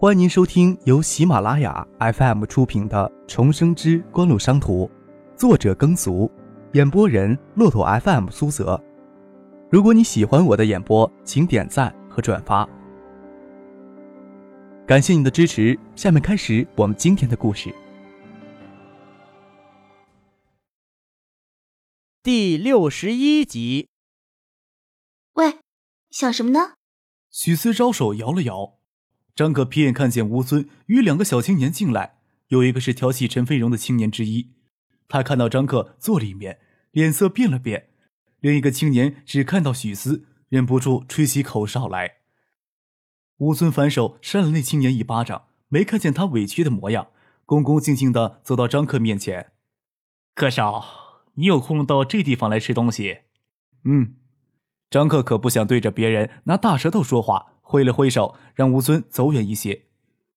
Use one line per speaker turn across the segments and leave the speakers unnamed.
欢迎您收听由喜马拉雅 FM 出品的《重生之官路商途》，作者耕俗，演播人骆驼 FM 苏泽。如果你喜欢我的演播，请点赞和转发，感谢你的支持。下面开始我们今天的故事。
第六十一集。
喂，想什么呢？
许思招手摇了摇。张可瞥眼看见吴尊与两个小青年进来，有一个是调戏陈飞荣的青年之一。他看到张克坐里面，脸色变了变；另一个青年只看到许思，忍不住吹起口哨来。吴尊反手扇了那青年一巴掌，没看见他委屈的模样，恭恭敬敬的走到张克面前：“
克少，你有空到这地方来吃东西？”“
嗯。”张克可不想对着别人拿大舌头说话。挥了挥手，让吴尊走远一些。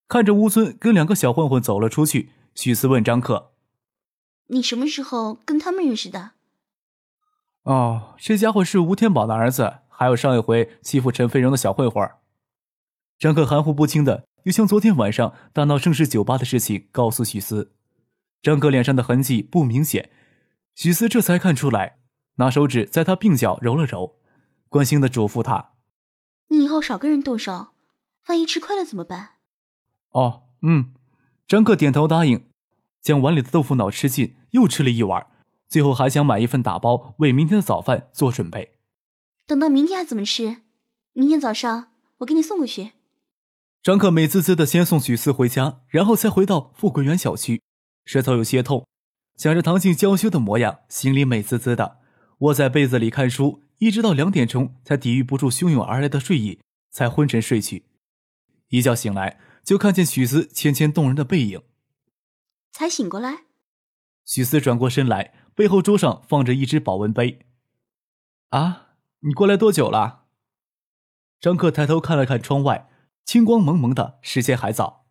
看着吴尊跟两个小混混走了出去，许思问张克：“
你什么时候跟他们认识的？”“
哦，这家伙是吴天宝的儿子，还有上一回欺负陈飞荣的小混混。”张克含糊不清的又将昨天晚上大闹盛世酒吧的事情告诉许思。张克脸上的痕迹不明显，许思这才看出来，拿手指在他鬓角揉了揉，关心的嘱咐他。
你以后少跟人动手，万一吃亏了怎么办？
哦，嗯，张克点头答应，将碗里的豆腐脑吃尽，又吃了一碗，最后还想买一份打包，为明天的早饭做准备。
等到明天还怎么吃？明天早上我给你送过去。
张克美滋滋的先送许思回家，然后才回到富贵园小区，舌头有些痛，想着唐静娇羞的模样，心里美滋滋的，窝在被子里看书。一直到两点钟，才抵御不住汹涌而来的睡意，才昏沉睡去。一觉醒来，就看见许思纤纤动人的背影。
才醒过来，
许思转过身来，背后桌上放着一只保温杯。啊，你过来多久了？张克抬头看了看窗外，清光蒙蒙的，时间还早。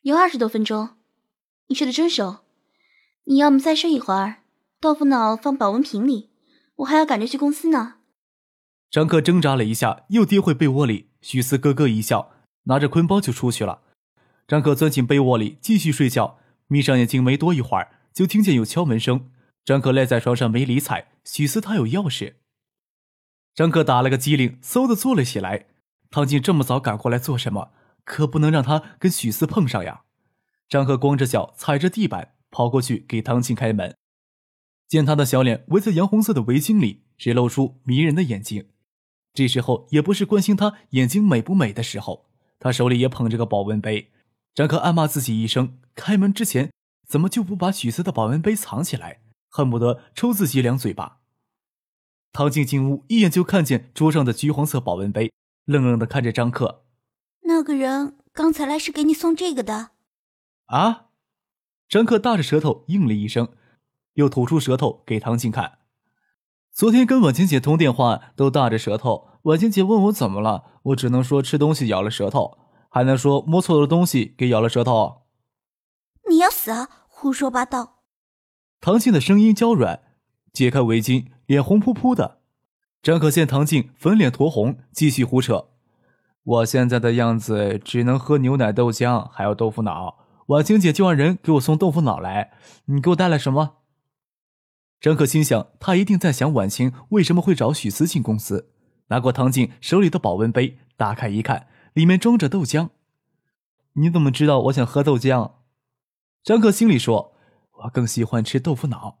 有二十多分钟，你睡得真熟。你要么再睡一会儿，豆腐脑放保温瓶里。我还要赶着去公司呢。
张克挣扎了一下，又跌回被窝里。许思咯咯一笑，拿着坤包就出去了。张克钻进被窝里继续睡觉，眯上眼睛没多一会儿，就听见有敲门声。张克赖在床上没理睬。许思他有钥匙。张克打了个激灵，嗖的坐了起来。唐静这么早赶过来做什么？可不能让他跟许思碰上呀。张克光着脚踩着地板跑过去给唐静开门。见他的小脸围在洋红色的围巾里，只露出迷人的眼睛。这时候也不是关心他眼睛美不美的时候，他手里也捧着个保温杯。张克暗骂自己一声：开门之前怎么就不把许思的保温杯藏起来？恨不得抽自己两嘴巴。唐静进屋，一眼就看见桌上的橘黄色保温杯，愣愣的看着张克。
那个人刚才来是给你送这个的。
啊！张克大着舌头应了一声。又吐出舌头给唐静看。昨天跟婉晴姐通电话都大着舌头，婉晴姐问我怎么了，我只能说吃东西咬了舌头，还能说摸错了东西给咬了舌头。
你要死啊！胡说八道！
唐静的声音娇软，解开围巾，脸红扑扑的。张可见唐静粉脸酡红，继续胡扯：“我现在的样子只能喝牛奶、豆浆，还有豆腐脑。婉晴姐就让人给我送豆腐脑来，你给我带来什么？”张可心想，他一定在想婉清为什么会找许思进公司。拿过唐静手里的保温杯，打开一看，里面装着豆浆。你怎么知道我想喝豆浆？张克心里说：“我更喜欢吃豆腐脑。”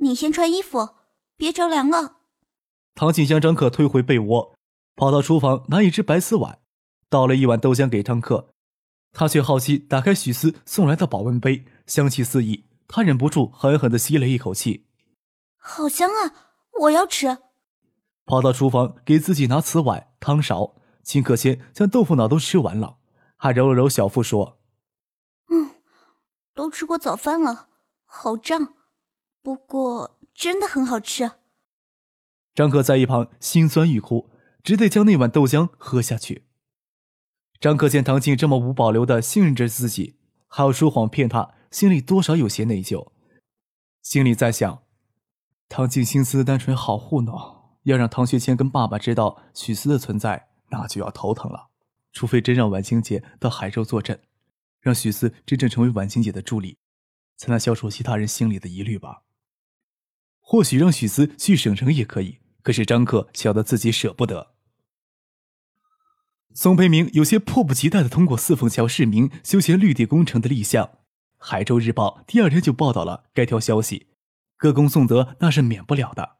你先穿衣服，别着凉了。
唐静将张克推回被窝，跑到厨房拿一只白瓷碗，倒了一碗豆浆给张克。他却好奇打开许思送来的保温杯，香气四溢。他忍不住狠狠的吸了一口气，
好香啊！我要吃。
跑到厨房给自己拿瓷碗、汤勺。秦可谦将豆腐脑都吃完了，还揉了揉小腹说：“
嗯，都吃过早饭了，好胀，不过真的很好吃。”
张可在一旁心酸欲哭，只得将那碗豆浆喝下去。张可见唐静这么无保留的信任着自己，还要说谎骗他。心里多少有些内疚，心里在想：唐静心思单纯，好糊弄。要让唐学谦跟爸爸知道许思的存在，那就要头疼了。除非真让婉清姐到海州坐镇，让许思真正成为婉清姐的助理，才能消除其他人心里的疑虑吧。或许让许思去省城也可以，可是张克晓得自己舍不得。宋培明有些迫不及待的通过四凤桥市民休闲绿地工程的立项，《海州日报》第二天就报道了该条消息，歌功颂德那是免不了的。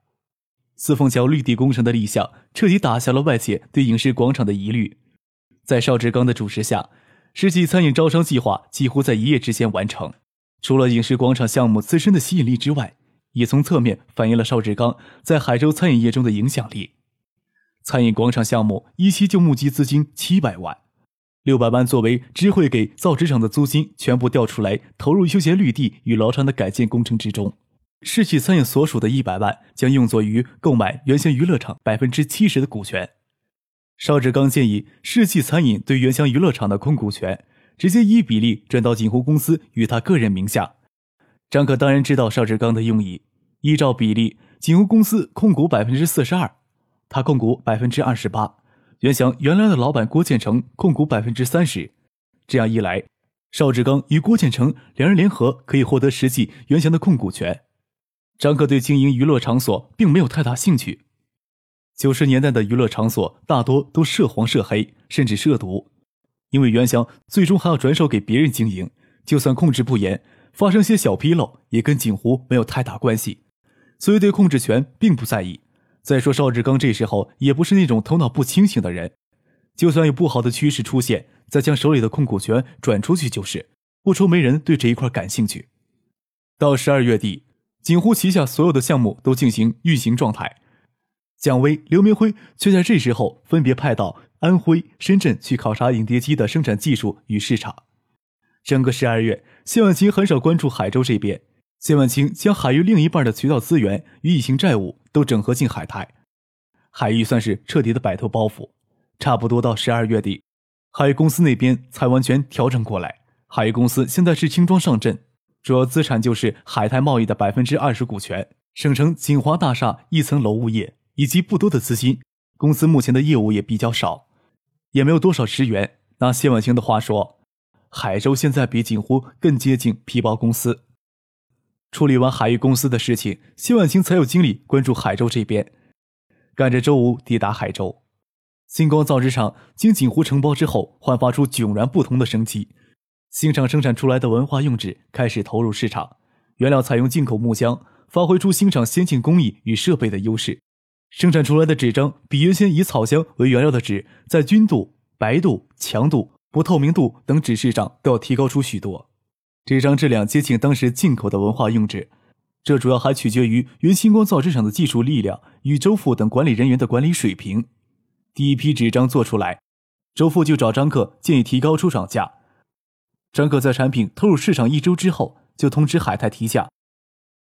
四凤桥绿地工程的立项，彻底打消了外界对影视广场的疑虑。在邵志刚的主持下，世纪餐饮招商计划几乎在一夜之间完成。除了影视广场项目自身的吸引力之外，也从侧面反映了邵志刚在海州餐饮业中的影响力。餐饮广场项目一期就募集资金七百万，六百万作为知会给造纸厂的租金，全部调出来投入休闲绿地与劳场的改建工程之中。世纪餐饮所属的一百万将用作于购买原乡娱乐场百分之七十的股权。邵志刚建议世纪餐饮对原乡娱乐场的控股权直接依比例转到锦湖公司与他个人名下。张可当然知道邵志刚的用意，依照比例，锦湖公司控股百分之四十二。他控股百分之二十八，原想原来的老板郭建成控股百分之三十，这样一来，邵志刚与郭建成两人联合可以获得实际原祥的控股权。张克对经营娱乐场所并没有太大兴趣。九十年代的娱乐场所大多都涉黄涉黑，甚至涉毒，因为袁翔最终还要转手给别人经营，就算控制不严，发生些小纰漏也跟锦湖没有太大关系，所以对控制权并不在意。再说邵志刚这时候也不是那种头脑不清醒的人，就算有不好的趋势出现，再将手里的控股权转出去就是，不愁没人对这一块感兴趣。到十二月底，锦湖旗下所有的项目都进行运行状态，蒋威、刘明辉却在这时候分别派到安徽、深圳去考察影碟机的生产技术与市场。整个十二月，谢万清很少关注海州这边。谢万清将海域另一半的渠道资源与异性债务都整合进海泰，海域算是彻底的摆脱包袱。差不多到十二月底，海域公司那边才完全调整过来。海域公司现在是轻装上阵，主要资产就是海泰贸易的百分之二十股权，省城锦华大厦一层楼物业以及不多的资金。公司目前的业务也比较少，也没有多少职员。拿谢万清的话说，海州现在比锦湖更接近皮包公司。处理完海域公司的事情，谢万清才有精力关注海州这边。赶着周五抵达海州，星光造纸厂经锦湖承包之后，焕发出迥然不同的生机。新厂生产出来的文化用纸开始投入市场，原料采用进口木浆，发挥出新厂先进工艺与设备的优势。生产出来的纸张比原先以草浆为原料的纸，在均度、白度、强度、不透明度等指示上都要提高出许多。这张质量接近当时进口的文化用纸，这主要还取决于原星光造纸厂的技术力量与周富等管理人员的管理水平。第一批纸张做出来，周富就找张克建议提高出厂价。张克在产品投入市场一周之后，就通知海泰提价。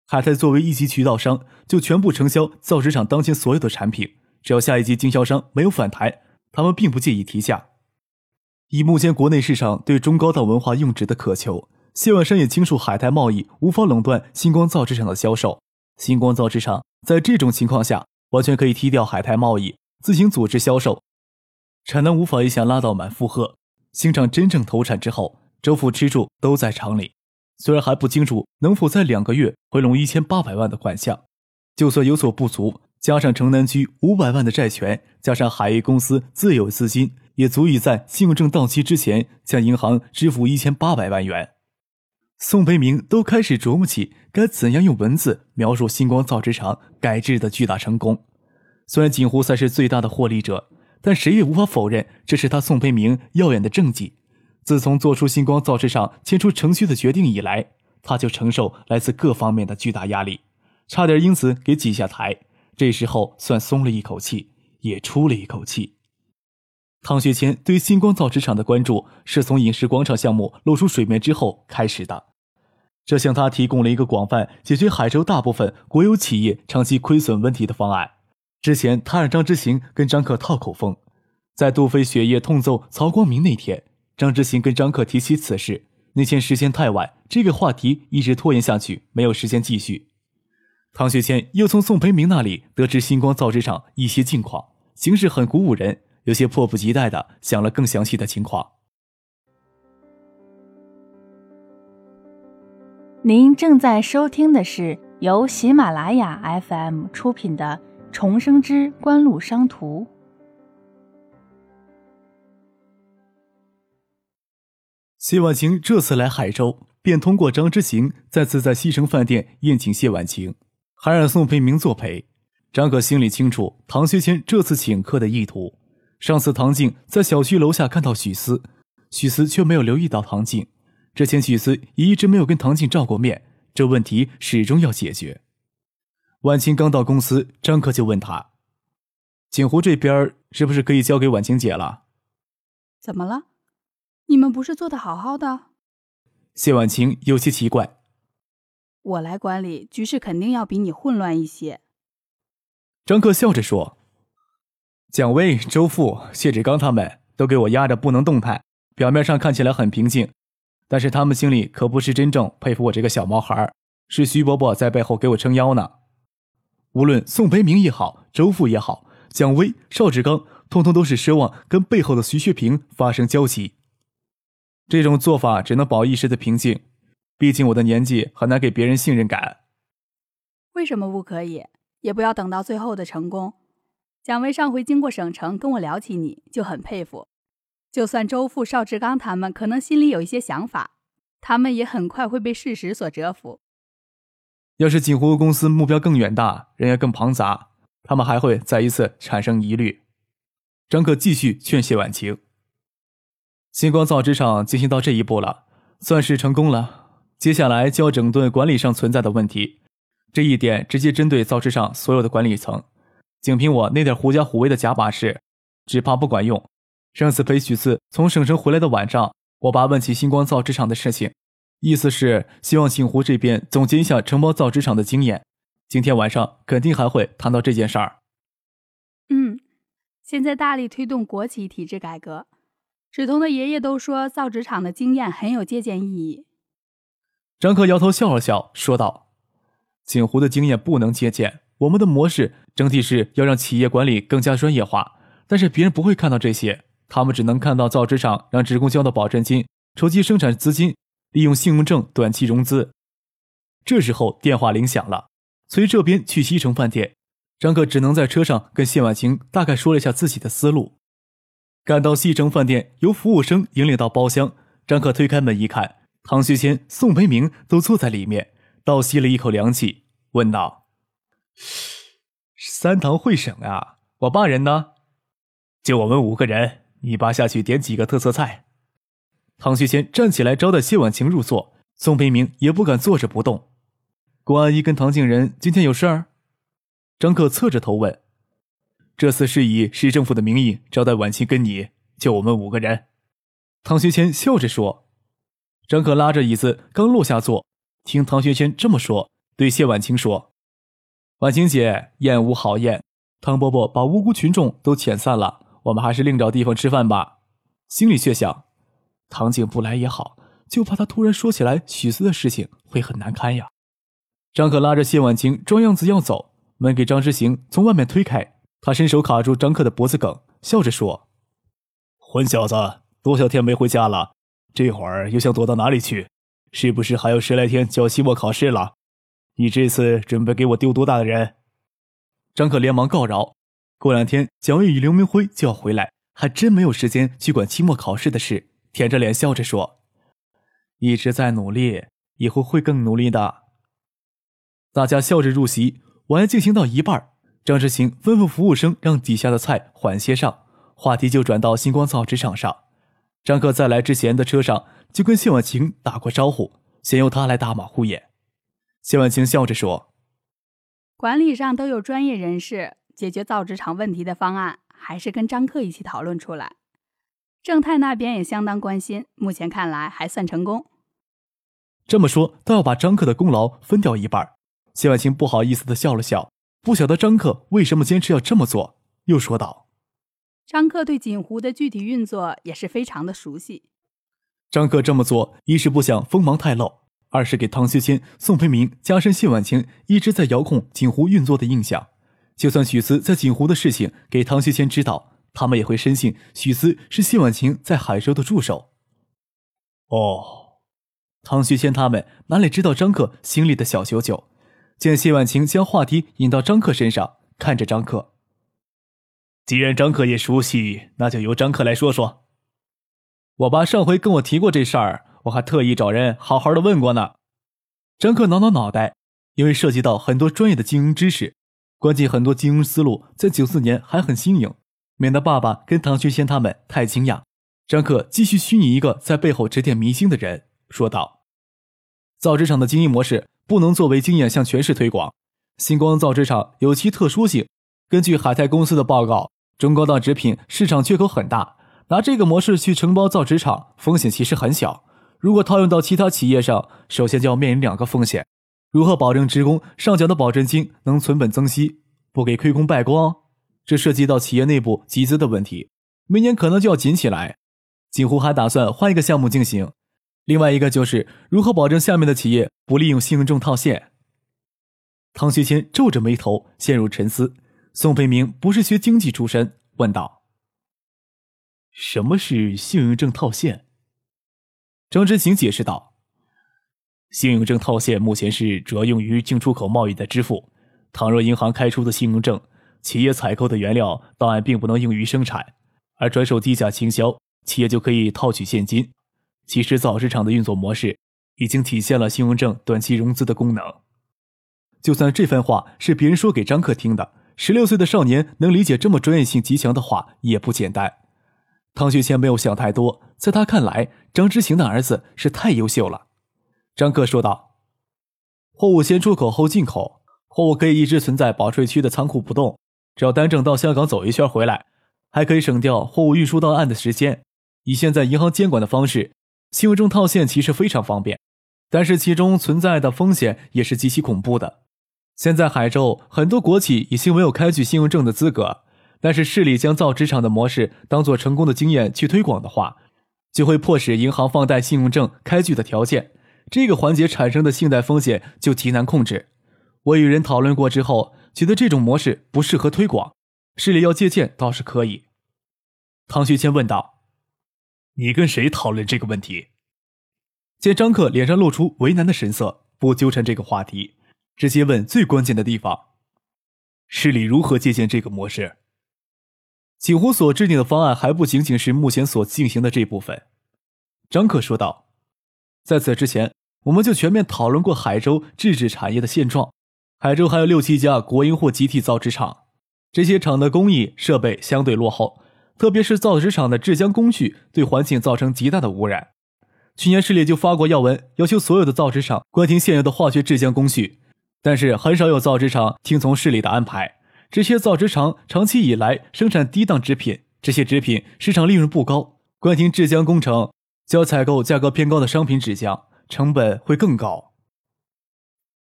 海泰作为一级渠道商，就全部承销造纸厂当前所有的产品，只要下一级经销商没有反弹，他们并不介意提价。以目前国内市场对中高档文化用纸的渴求。谢万山也清楚，海泰贸易无法垄断星光造纸厂的销售。星光造纸厂在这种情况下，完全可以踢掉海泰贸易，自行组织销售，产能无法一下拉到满负荷。新厂真正投产之后，周富吃住都在厂里，虽然还不清楚能否在两个月回笼一千八百万的款项，就算有所不足，加上城南区五百万的债权，加上海域公司自有资金，也足以在信用证到期之前向银行支付一千八百万元。宋培明都开始琢磨起该怎样用文字描述星光造纸厂改制的巨大成功。虽然锦湖赛是最大的获利者，但谁也无法否认这是他宋培明耀眼的政绩。自从做出星光造纸厂迁出城区的决定以来，他就承受来自各方面的巨大压力，差点因此给挤下台。这时候算松了一口气，也出了一口气。唐学谦对星光造纸厂的关注是从影视广场项目露出水面之后开始的。这向他提供了一个广泛解决海州大部分国有企业长期亏损问题的方案。之前他让张之行跟张克套口风，在杜飞血液痛揍曹光明那天，张之行跟张克提起此事，那天时间太晚，这个话题一直拖延下去，没有时间继续。唐学谦又从宋培明那里得知星光造纸厂一些近况，形势很鼓舞人，有些迫不及待的想了更详细的情况。
您正在收听的是由喜马拉雅 FM 出品的《重生之官路商途》。
谢婉晴这次来海州，便通过张之行再次在西城饭店宴请谢婉晴，还让宋培明作陪。张可心里清楚唐学谦这次请客的意图。上次唐静在小区楼下看到许思，许思却没有留意到唐静。之前许思也一直没有跟唐静照过面，这问题始终要解决。婉清刚到公司，张克就问他：“锦湖这边是不是可以交给婉晴姐了？”“
怎么了？你们不是做的好好的？”
谢婉晴有些奇怪。
“我来管理，局势肯定要比你混乱一些。”
张克笑着说：“蒋薇、周富、谢志刚他们都给我压着不能动弹，表面上看起来很平静。”但是他们心里可不是真正佩服我这个小毛孩，是徐伯伯在背后给我撑腰呢。无论宋培明也好，周富也好，蒋威、邵志刚，通通都是奢望跟背后的徐学平发生交集。这种做法只能保一时的平静，毕竟我的年纪很难给别人信任感。
为什么不可以？也不要等到最后的成功。蒋威上回经过省城跟我聊起你，就很佩服。就算周富、邵志刚他们可能心里有一些想法，他们也很快会被事实所折服。
要是锦湖公司目标更远大，人员更庞杂，他们还会再一次产生疑虑。张可继续劝谢婉晴。星光造纸厂进行到这一步了，算是成功了。接下来就要整顿管理上存在的问题，这一点直接针对造纸厂所有的管理层。仅凭我那点狐假虎威的假把式，只怕不管用。上次陪许四从省城回来的晚上，我爸问起星光造纸厂的事情，意思是希望锦湖这边总结一下承包造纸厂的经验。今天晚上肯定还会谈到这件事儿。
嗯，现在大力推动国企体制改革，芷彤的爷爷都说造纸厂的经验很有借鉴意义。
张克摇头笑了笑，说道：“锦湖的经验不能借鉴，我们的模式整体是要让企业管理更加专业化，但是别人不会看到这些。”他们只能看到造纸厂让职工交的保证金，筹集生产资金，利用信用证短期融资。这时候电话铃响了，崔这边去西城饭店，张克只能在车上跟谢婉晴大概说了一下自己的思路。赶到西城饭店，由服务生引领到包厢，张克推开门一看，唐学谦、宋培明都坐在里面，倒吸了一口凉气，问道：“三堂会审啊，我爸人呢？
就我们五个人。”
你爸下去点几个特色菜。唐学谦站起来招待谢婉晴入座，宋培明也不敢坐着不动。顾阿姨跟唐静仁今天有事儿？张克侧着头问。这次是以市政府的名义招待婉晴跟你，就我们五个人。唐学谦笑着说。张克拉着椅子刚落下座，听唐学谦这么说，对谢婉晴说：“婉晴姐，宴无好宴，唐伯伯把无辜群众都遣散了。”我们还是另找地方吃饭吧。心里却想，唐静不来也好，就怕他突然说起来许思的事情会很难堪呀。张可拉着谢婉晴装样子要走，门给张之行从外面推开，他伸手卡住张克的脖子梗，笑着说：“
混小子，多少天没回家了？这会儿又想躲到哪里去？是不是还有十来天就要期末考试了？你这次准备给我丢多大的人？”
张可连忙告饶。过两天，蒋卫与刘明辉就要回来，还真没有时间去管期末考试的事。舔着脸笑着说：“一直在努力，以后会更努力的。”大家笑着入席，晚宴进行到一半，张志行吩咐服务生让底下的菜缓些上，话题就转到星光造纸厂上。张克在来之前的车上就跟谢婉晴打过招呼，先由他来打马虎眼。谢婉晴笑着说：“
管理上都有专业人士。”解决造纸厂问题的方案，还是跟张克一起讨论出来。正泰那边也相当关心，目前看来还算成功。
这么说，倒要把张克的功劳分掉一半。谢婉清不好意思的笑了笑，不晓得张克为什么坚持要这么做，又说道：“
张克对锦湖的具体运作也是非常的熟悉。
张克这么做，一是不想锋芒太露，二是给唐学谦、宋培明加深谢婉清一直在遥控锦湖运作的印象。”就算许思在锦湖的事情给唐学谦知道，他们也会深信许思是谢婉晴在海州的助手。
哦，
唐学谦他们哪里知道张克心里的小九九？见谢婉晴将话题引到张克身上，看着张克。
既然张克也熟悉，那就由张克来说说。
我爸上回跟我提过这事儿，我还特意找人好好的问过呢。张克挠挠脑袋，因为涉及到很多专业的经营知识，关键很多经营思路在九四年还很新颖，免得爸爸跟唐学谦他们太惊讶。张克继续虚拟一个在背后指点迷津的人，说道：“造纸厂的经营模式不能作为经验向全市推广。星光造纸厂有其特殊性，根据海泰公司的报告，中高档纸品市场缺口很大。”拿这个模式去承包造纸厂，风险其实很小。如果套用到其他企业上，首先就要面临两个风险：如何保证职工上缴的保证金能存本增息，不给亏空败光？这涉及到企业内部集资的问题，明年可能就要紧起来。锦湖还打算换一个项目进行。另外一个就是如何保证下面的企业不利用信用证套现。唐学谦皱着眉头陷入沉思。宋培明不是学经济出身，问道。
什么是信用证套现？
张之行解释道：“
信用证套现目前是主要用于进出口贸易的支付。倘若银行开出的信用证，企业采购的原料档案并不能用于生产，而转手低价倾销，企业就可以套取现金。其实早市场的运作模式已经体现了信用证短期融资的功能。
就算这番话是别人说给张克听的，十六岁的少年能理解这么专业性极强的话也不简单。”唐学谦没有想太多，在他看来，张之行的儿子是太优秀了。张克说道：“货物先出口后进口，货物可以一直存在保税区的仓库不动，只要单证到香港走一圈回来，还可以省掉货物运输到岸的时间。以现在银行监管的方式，信用证套现其实非常方便，但是其中存在的风险也是极其恐怖的。现在海州很多国企已经没有开具信用证的资格。”但是市里将造纸厂的模式当做成功的经验去推广的话，就会迫使银行放贷信用证开具的条件，这个环节产生的信贷风险就极难控制。我与人讨论过之后，觉得这种模式不适合推广，市里要借鉴倒是可以。唐学谦问道：“
你跟谁讨论这个问题？”
见张克脸上露出为难的神色，不纠缠这个话题，直接问最关键的地方：
市里如何借鉴这个模式？
锦湖所制定的方案还不仅仅是目前所进行的这部分，张克说道。在此之前，我们就全面讨论过海州制纸产业的现状。海州还有六七家国营或集体造纸厂，这些厂的工艺设备相对落后，特别是造纸厂的制浆工序对环境造成极大的污染。去年市里就发过要闻，要求所有的造纸厂关停现有的化学制浆工序，但是很少有造纸厂听从市里的安排。这些造纸厂长期以来生产低档纸品，这些纸品市场利润不高，关停制浆工程交采购价格偏高的商品纸浆，成本会更高。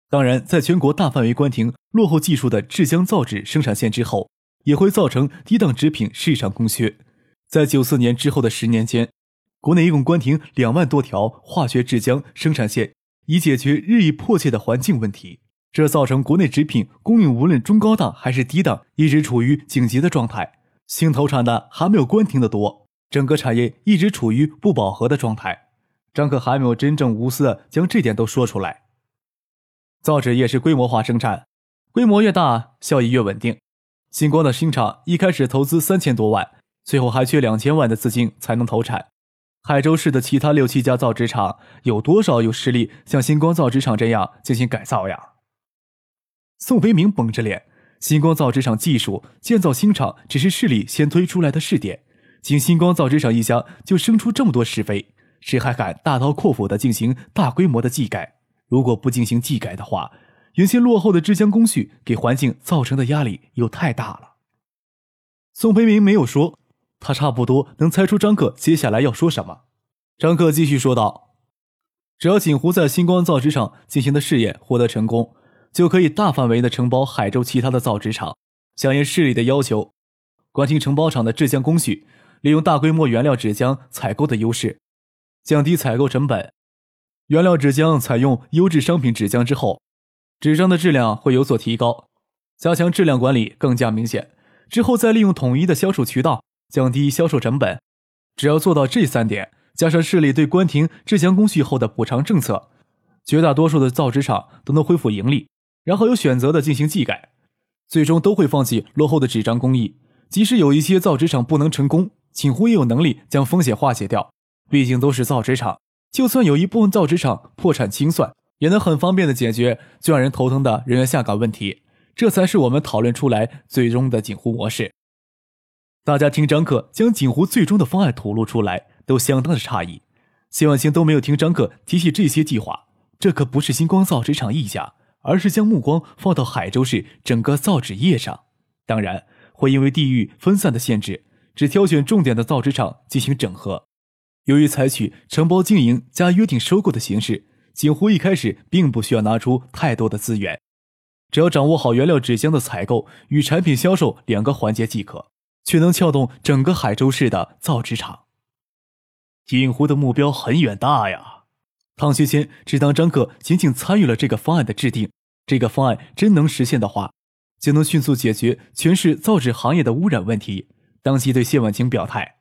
当然，在全国大范围关停落后技术的制浆造纸生产线之后，也会造成低档纸品市场空缺。在九四年之后的十年间，国内一共关停两万多条化学制浆生产线，以解决日益迫切的环境问题。这造成国内纸品供应无论中高档还是低档，一直处于紧急的状态。新投产的还没有关停的多，整个产业一直处于不饱和的状态。张克还没有真正无私的将这点都说出来。造纸业是规模化生产，规模越大，效益越稳定。星光的新厂一开始投资三千多万，最后还缺两千万的资金才能投产。海州市的其他六七家造纸厂有多少有实力像星光造纸厂这样进行改造呀？宋飞明绷着脸，星光造纸厂技术建造新厂只是市里先推出来的试点，仅星光造纸厂一家就生出这么多是非，谁还敢大刀阔斧的进行大规模的技改？如果不进行技改的话，原先落后的制浆工序给环境造成的压力又太大了。宋培明没有说，他差不多能猜出张克接下来要说什么。张克继续说道：“只要锦湖在星光造纸厂进行的试验获得成功。”就可以大范围的承包海州其他的造纸厂，响应市里的要求，关停承包厂的制浆工序，利用大规模原料纸浆采购的优势，降低采购成本。原料纸浆采用优质商品纸浆之后，纸张的质量会有所提高，加强质量管理更加明显。之后再利用统一的销售渠道，降低销售成本。只要做到这三点，加上市里对关停制浆工序后的补偿政策，绝大多数的造纸厂都能恢复盈利，然后有选择的进行技改，最终都会放弃落后的纸张工艺。即使有一些造纸厂不能成功，锦湖也有能力将风险化解掉。毕竟都是造纸厂，就算有一部分造纸厂破产清算，也能很方便的解决最让人头疼的人员下岗问题。这才是我们讨论出来最终的锦湖模式。大家听张克将锦湖最终的方案吐露出来，都相当的诧异。谢万清都没有听张克提起这些计划，这可不是星光造纸厂一家，而是将目光放到海州市整个造纸业上。当然，会因为地域分散的限制，只挑选重点的造纸厂进行整合。由于采取承包经营加约定收购的形式，锦湖一开始并不需要拿出太多的资源，只要掌握好原料纸浆的采购与产品销售两个环节即可，却能撬动整个海州市的造纸厂。锦湖的目标很远大呀！唐学谦只当张克仅仅参与了这个方案的制定，这个方案真能实现的话，就能迅速解决全市造纸行业的污染问题。当即对谢婉清表态。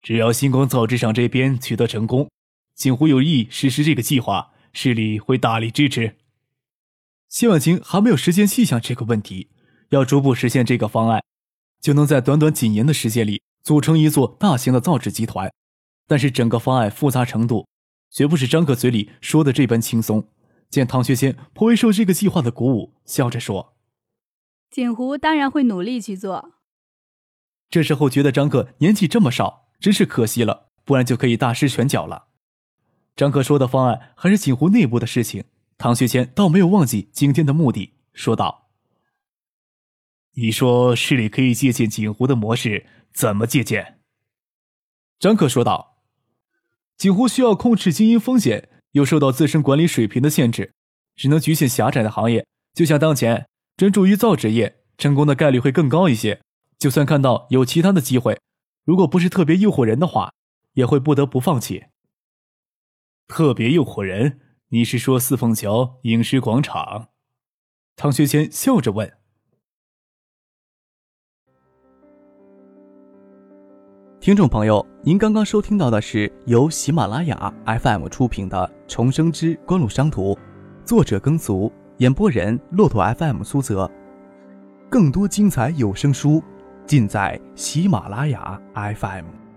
只要星光造纸厂这边取得成功，锦湖有意实施这个计划，市里会大力支持。谢婉清还没有时间细想这个问题，要逐步实现这个方案，就能在短短几年的时间里组成一座大型的造纸集团。但是整个方案复杂程度，绝不是张克嘴里说的这般轻松。见唐学谦颇为受这个计划的鼓舞，笑着说：“
锦湖当然会努力去做。”
这时候觉得张克年纪这么少。真是可惜了，不然就可以大施拳脚了。张克说的方案还是锦湖内部的事情，唐学谦倒没有忘记今天的目的，说道：“
你说市里可以借鉴锦湖的模式，怎么借鉴？”
张克说道：“锦湖需要控制经营风险，又受到自身管理水平的限制，只能局限狭窄的行业。就像当前专注于造纸业，成功的概率会更高一些。就算看到有其他的机会。”如果不是特别诱惑人的话，也会不得不放弃。
特别诱惑人？你是说四凤桥影视广场？
唐学谦笑着问。
听众朋友，您刚刚收听到的是由喜马拉雅 FM 出品的《重生之官路商途》，作者耕俗，演播人骆驼 FM 苏泽。更多精彩有声书。尽在喜马拉雅 FM。